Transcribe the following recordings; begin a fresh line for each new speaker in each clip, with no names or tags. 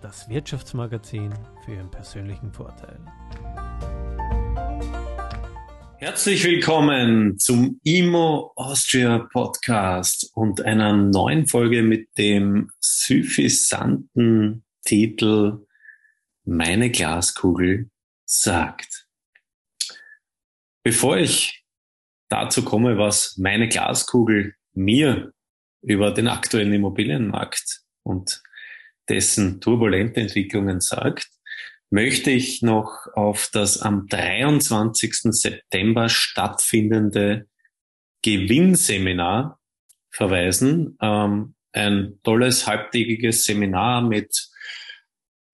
das Wirtschaftsmagazin für Ihren persönlichen Vorteil.
Herzlich willkommen zum IMO Austria Podcast und einer neuen Folge mit dem suffisanten Titel Meine Glaskugel sagt. Bevor ich dazu komme, was meine Glaskugel mir über den aktuellen Immobilienmarkt und dessen turbulente Entwicklungen sagt, möchte ich noch auf das am 23. September stattfindende Gewinnseminar verweisen. Ähm, ein tolles halbtägiges Seminar mit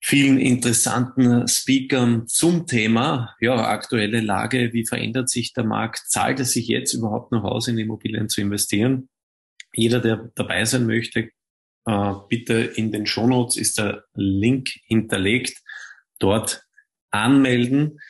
vielen interessanten Speakern zum Thema, ja, aktuelle Lage, wie verändert sich der Markt, zahlt es sich jetzt überhaupt noch aus, in Immobilien zu investieren? Jeder, der dabei sein möchte, bitte in den Shownotes ist der Link hinterlegt. Dort anmelden.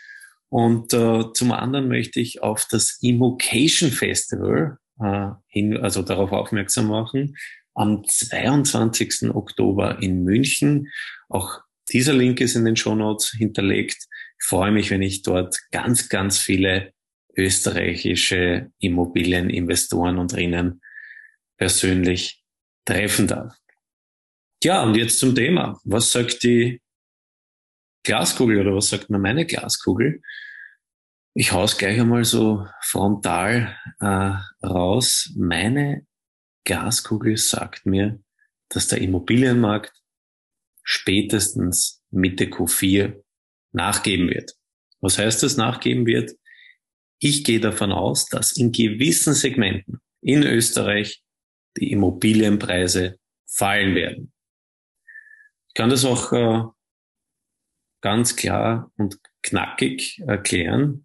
Und äh, zum anderen möchte ich auf das Immocation Festival äh, hin, also darauf aufmerksam machen, am 22. Oktober in München. Auch dieser Link ist in den Shownotes hinterlegt. Ich freue mich, wenn ich dort ganz, ganz viele österreichische Immobilieninvestoren und Rinnen persönlich treffen darf. Ja, und jetzt zum Thema. Was sagt die Glaskugel oder was sagt mir meine Glaskugel? Ich hau's gleich einmal so frontal äh, raus. Meine Glaskugel sagt mir, dass der Immobilienmarkt spätestens Mitte Q4 nachgeben wird. Was heißt das nachgeben wird? Ich gehe davon aus, dass in gewissen Segmenten in Österreich die Immobilienpreise fallen werden kann das auch äh, ganz klar und knackig erklären.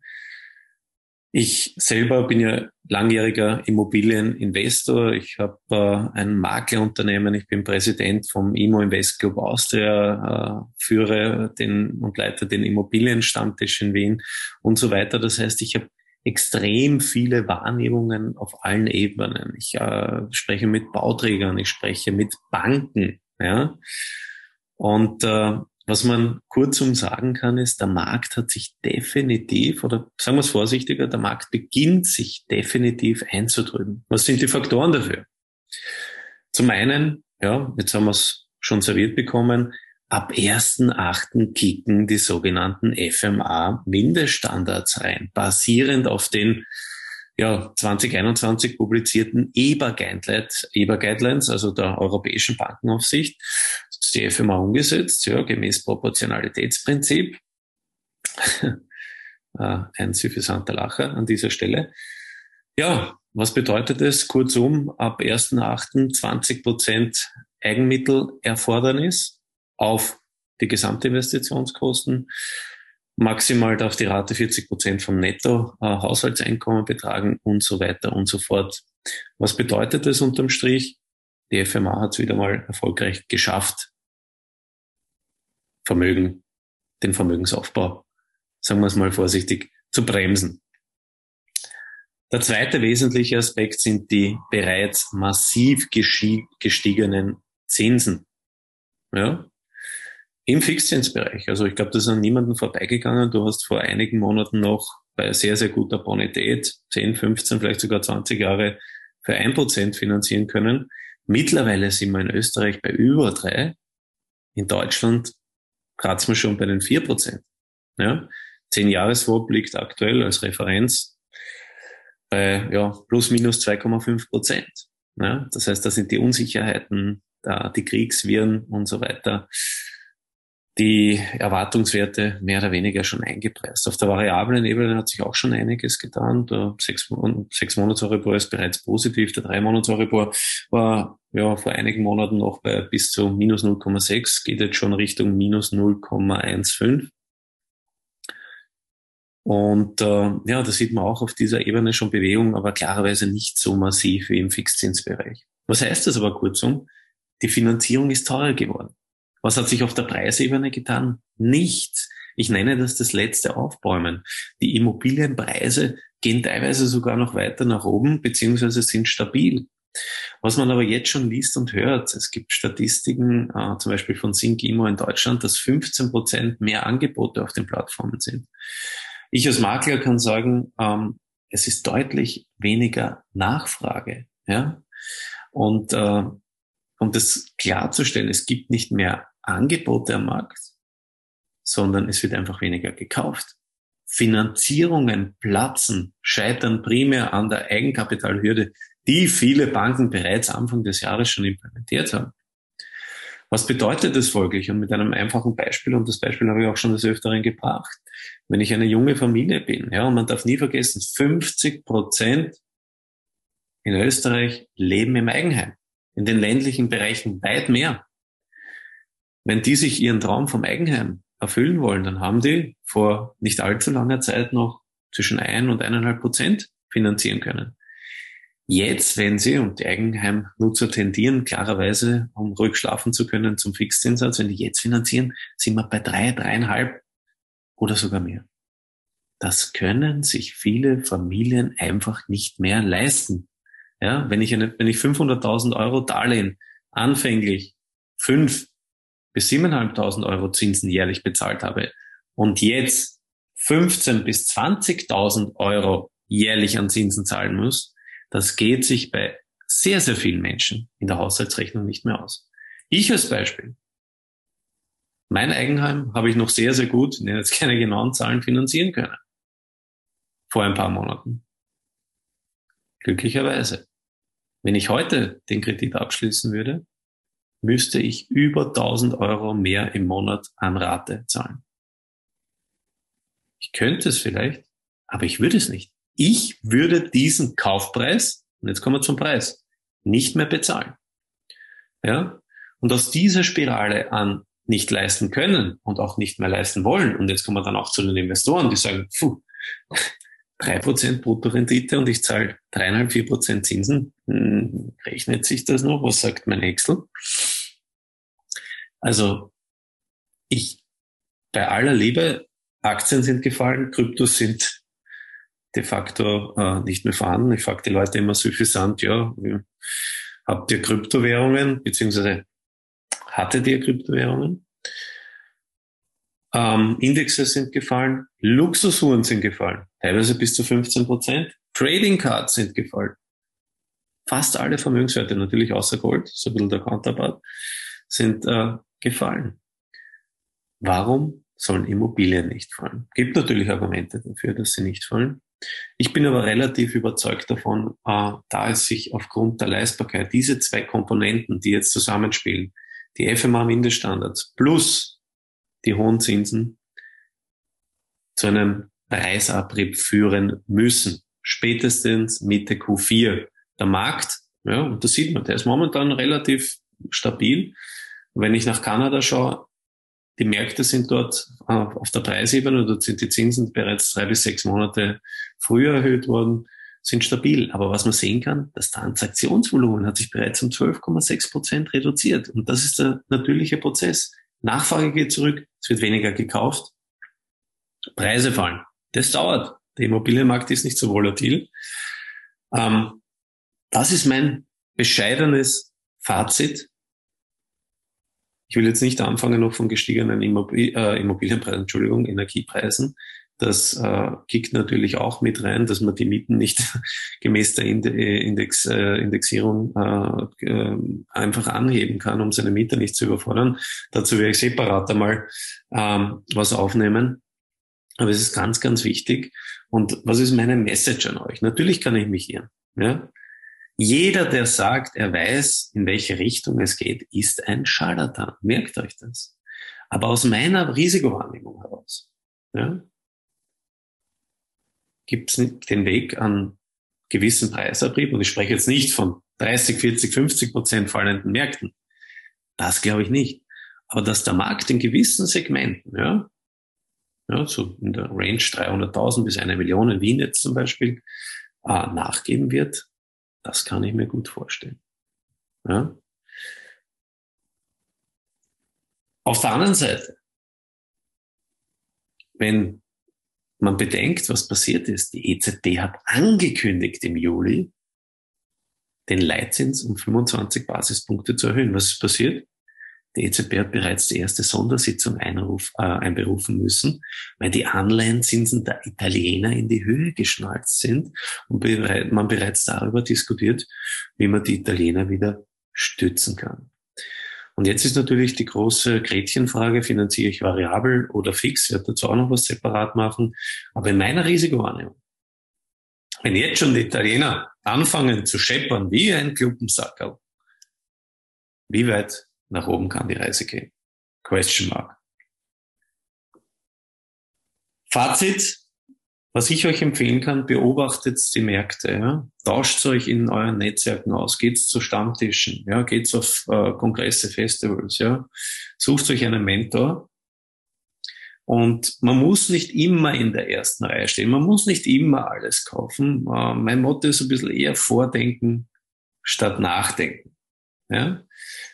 Ich selber bin ja langjähriger Immobilieninvestor. Ich habe äh, ein Maklerunternehmen. Ich bin Präsident vom Immo Invest Club Austria, äh, führe den und leite den Immobilienstammtisch in Wien und so weiter. Das heißt, ich habe extrem viele Wahrnehmungen auf allen Ebenen. Ich äh, spreche mit Bauträgern, ich spreche mit Banken. Ja. Und äh, was man kurzum sagen kann, ist, der Markt hat sich definitiv, oder sagen wir es vorsichtiger, der Markt beginnt sich definitiv einzudrücken. Was sind die Faktoren dafür? Zum einen, ja, jetzt haben wir es schon serviert bekommen, ab 1.8. kicken die sogenannten FMA-Mindeststandards rein, basierend auf den ja, 2021 publizierten EBA-Guidelines, EBA-Guidelines, also der Europäischen Bankenaufsicht, die FMA umgesetzt, ja, gemäß Proportionalitätsprinzip. Äh, ein suffisanter Lacher an dieser Stelle. Ja, was bedeutet es? Kurzum, ab 1.8. 20 Prozent Eigenmittelerfordernis auf die Gesamtinvestitionskosten Maximal darf die Rate 40 Prozent vom Netto-Haushaltseinkommen betragen und so weiter und so fort. Was bedeutet das unterm Strich? Die FMA hat es wieder mal erfolgreich geschafft, Vermögen, den Vermögensaufbau, sagen wir es mal vorsichtig, zu bremsen. Der zweite wesentliche Aspekt sind die bereits massiv gestiegenen Zinsen. Ja, im Fixzinsbereich. Also ich glaube, das ist an niemanden vorbeigegangen. Du hast vor einigen Monaten noch bei sehr, sehr guter Bonität 10, 15, vielleicht sogar 20 Jahre für ein Prozent finanzieren können. Mittlerweile sind wir in Österreich bei über drei. In Deutschland kratzen wir schon bei den vier Prozent. Ja? Zehn Jahreswop liegt aktuell als Referenz bei ja, plus minus 2,5 Prozent. Ja? Das heißt, da sind die Unsicherheiten, da, die Kriegsviren und so weiter die Erwartungswerte mehr oder weniger schon eingepreist. Auf der variablen Ebene hat sich auch schon einiges getan. Der sechs, sechs Monats ist bereits positiv. Der drei Monats war ja, vor einigen Monaten noch bei bis zu minus 0,6, geht jetzt schon Richtung minus 0,15. Und äh, ja, da sieht man auch auf dieser Ebene schon Bewegung, aber klarerweise nicht so massiv wie im Fixzinsbereich. Was heißt das aber kurzum? Die Finanzierung ist teurer geworden. Was hat sich auf der Preisebene getan? Nichts. Ich nenne das das letzte Aufbäumen. Die Immobilienpreise gehen teilweise sogar noch weiter nach oben, beziehungsweise sind stabil. Was man aber jetzt schon liest und hört, es gibt Statistiken, äh, zum Beispiel von Syngimo in Deutschland, dass 15 Prozent mehr Angebote auf den Plattformen sind. Ich als Makler kann sagen, ähm, es ist deutlich weniger Nachfrage. Ja? Und äh, um das klarzustellen, es gibt nicht mehr Angebote am Markt, sondern es wird einfach weniger gekauft. Finanzierungen platzen, scheitern primär an der Eigenkapitalhürde, die viele Banken bereits Anfang des Jahres schon implementiert haben. Was bedeutet das folglich? Und mit einem einfachen Beispiel, und das Beispiel habe ich auch schon des Öfteren gebracht. Wenn ich eine junge Familie bin, ja, und man darf nie vergessen, 50 Prozent in Österreich leben im Eigenheim. In den ländlichen Bereichen weit mehr. Wenn die sich ihren Traum vom Eigenheim erfüllen wollen, dann haben die vor nicht allzu langer Zeit noch zwischen ein und eineinhalb Prozent finanzieren können. Jetzt, wenn Sie und die Eigenheimnutzer tendieren, klarerweise, um ruhig schlafen zu können, zum Fixzinssatz, wenn die jetzt finanzieren, sind wir bei drei, dreieinhalb oder sogar mehr. Das können sich viele Familien einfach nicht mehr leisten. Ja, wenn ich wenn ich 500.000 Euro Darlehen anfänglich fünf bis 7.500 Euro Zinsen jährlich bezahlt habe und jetzt 15 bis 20.000 Euro jährlich an Zinsen zahlen muss, das geht sich bei sehr, sehr vielen Menschen in der Haushaltsrechnung nicht mehr aus. Ich als Beispiel. Mein Eigenheim habe ich noch sehr, sehr gut, ich nenne jetzt keine genauen Zahlen, finanzieren können. Vor ein paar Monaten. Glücklicherweise. Wenn ich heute den Kredit abschließen würde, müsste ich über 1000 Euro mehr im Monat an Rate zahlen. Ich könnte es vielleicht, aber ich würde es nicht ich würde diesen Kaufpreis, und jetzt kommen wir zum Preis, nicht mehr bezahlen. Ja? Und aus dieser Spirale an nicht leisten können und auch nicht mehr leisten wollen, und jetzt kommen wir dann auch zu den Investoren, die sagen, puh, drei Prozent Bruttorendite und ich zahle dreieinhalb, vier Prozent Zinsen, hm, rechnet sich das noch? Was sagt mein Excel? Also, ich, bei aller Liebe, Aktien sind gefallen, Kryptos sind de facto äh, nicht mehr vorhanden. Ich frage die Leute immer suffisant, ja, habt ihr Kryptowährungen, beziehungsweise hattet ihr Kryptowährungen? Ähm, Indexe sind gefallen, Luxusuhren sind gefallen, teilweise bis zu 15 Prozent. Trading Cards sind gefallen. Fast alle Vermögenswerte, natürlich außer Gold, so ein bisschen der Counterpart, sind äh, gefallen. Warum sollen Immobilien nicht fallen? Gibt natürlich Argumente dafür, dass sie nicht fallen. Ich bin aber relativ überzeugt davon, äh, da es sich aufgrund der Leistbarkeit diese zwei Komponenten, die jetzt zusammenspielen, die FMA-Mindeststandards plus die hohen Zinsen, zu einem Preisabrieb führen müssen. Spätestens Mitte Q4. Der Markt, ja, und das sieht man, der ist momentan relativ stabil. Wenn ich nach Kanada schaue, die Märkte sind dort äh, auf der Preisebene, dort sind die Zinsen bereits drei bis sechs Monate früher erhöht worden, sind stabil. Aber was man sehen kann, das Transaktionsvolumen hat sich bereits um 12,6 Prozent reduziert. Und das ist der natürliche Prozess. Nachfrage geht zurück, es wird weniger gekauft, Preise fallen. Das dauert. Der Immobilienmarkt ist nicht so volatil. Ähm, das ist mein bescheidenes Fazit ich will jetzt nicht anfangen noch von gestiegenen Immobil äh, Immobilienpreisen, Entschuldigung, Energiepreisen. Das äh, kickt natürlich auch mit rein, dass man die Mieten nicht gemäß der Index, äh, Indexierung äh, äh, einfach anheben kann, um seine Mieter nicht zu überfordern. Dazu werde ich separat einmal ähm, was aufnehmen. Aber es ist ganz, ganz wichtig. Und was ist meine Message an euch? Natürlich kann ich mich irren. Ja? Jeder, der sagt, er weiß, in welche Richtung es geht, ist ein Scharlatan. Merkt euch das. Aber aus meiner Risikowahrnehmung heraus ja, gibt es den Weg an gewissen Preisabrieb, und ich spreche jetzt nicht von 30, 40, 50 Prozent fallenden Märkten. Das glaube ich nicht. Aber dass der Markt in gewissen Segmenten, ja, ja so in der Range 300.000 bis eine Million in Wien jetzt zum Beispiel, äh, nachgeben wird, das kann ich mir gut vorstellen. Ja. Auf der anderen Seite, wenn man bedenkt, was passiert ist, die EZB hat angekündigt im Juli, den Leitzins um 25 Basispunkte zu erhöhen. Was ist passiert? Die EZB hat bereits die erste Sondersitzung einruf, äh, einberufen müssen, weil die Anleihenzinsen der Italiener in die Höhe geschnalzt sind und bereit, man bereits darüber diskutiert, wie man die Italiener wieder stützen kann. Und jetzt ist natürlich die große Gretchenfrage, finanziere ich variabel oder fix? Ich werde dazu auch noch was separat machen. Aber in meiner Risikowahrnehmung, wenn jetzt schon die Italiener anfangen zu scheppern wie ein Klumpensackerl, wie weit nach oben kann die Reise gehen? Question mark. Fazit, was ich euch empfehlen kann, beobachtet die Märkte, ja? tauscht euch in euren Netzwerken aus, geht zu Stammtischen, ja? geht auf äh, Kongresse, Festivals, ja? sucht euch einen Mentor. Und man muss nicht immer in der ersten Reihe stehen, man muss nicht immer alles kaufen. Äh, mein Motto ist ein bisschen eher vordenken statt nachdenken. Ja?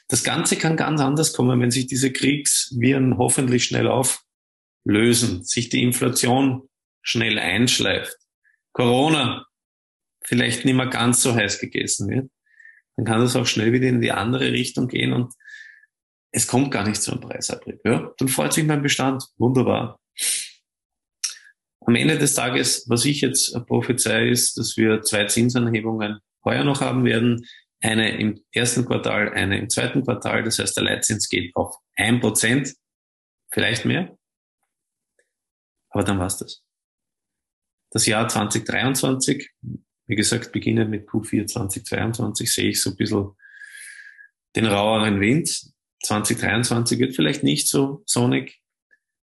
Das Ganze kann ganz anders kommen, wenn sich diese Kriegsviren hoffentlich schnell auflösen, sich die Inflation schnell einschleift, Corona vielleicht nicht mehr ganz so heiß gegessen wird, dann kann das auch schnell wieder in die andere Richtung gehen und es kommt gar nicht zu einem Preisabrieb. Ja? Dann freut sich mein Bestand. Wunderbar. Am Ende des Tages, was ich jetzt prophezei, ist, dass wir zwei Zinsanhebungen heuer noch haben werden. Eine im ersten Quartal, eine im zweiten Quartal. Das heißt, der Leitzins geht auf ein Prozent, vielleicht mehr. Aber dann war's das das Jahr 2023, wie gesagt, beginnend mit Q4 2022, sehe ich so ein bisschen den raueren Wind. 2023 wird vielleicht nicht so sonnig,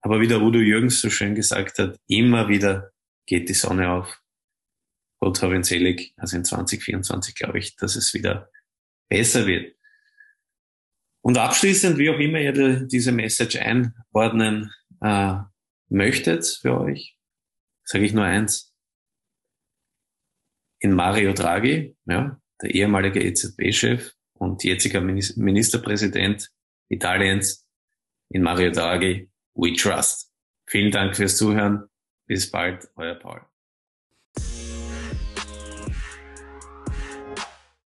aber wie der Udo Jürgens so schön gesagt hat, immer wieder geht die Sonne auf. Gott hab ihn selig. Also in 2024 glaube ich, dass es wieder besser wird. Und abschließend, wie auch immer ihr diese Message einordnen äh, möchtet für euch, sage ich nur eins. In Mario Draghi, ja, der ehemalige EZB-Chef und jetziger Ministerpräsident Italiens, in Mario Draghi, we trust. Vielen Dank fürs Zuhören. Bis bald, euer Paul.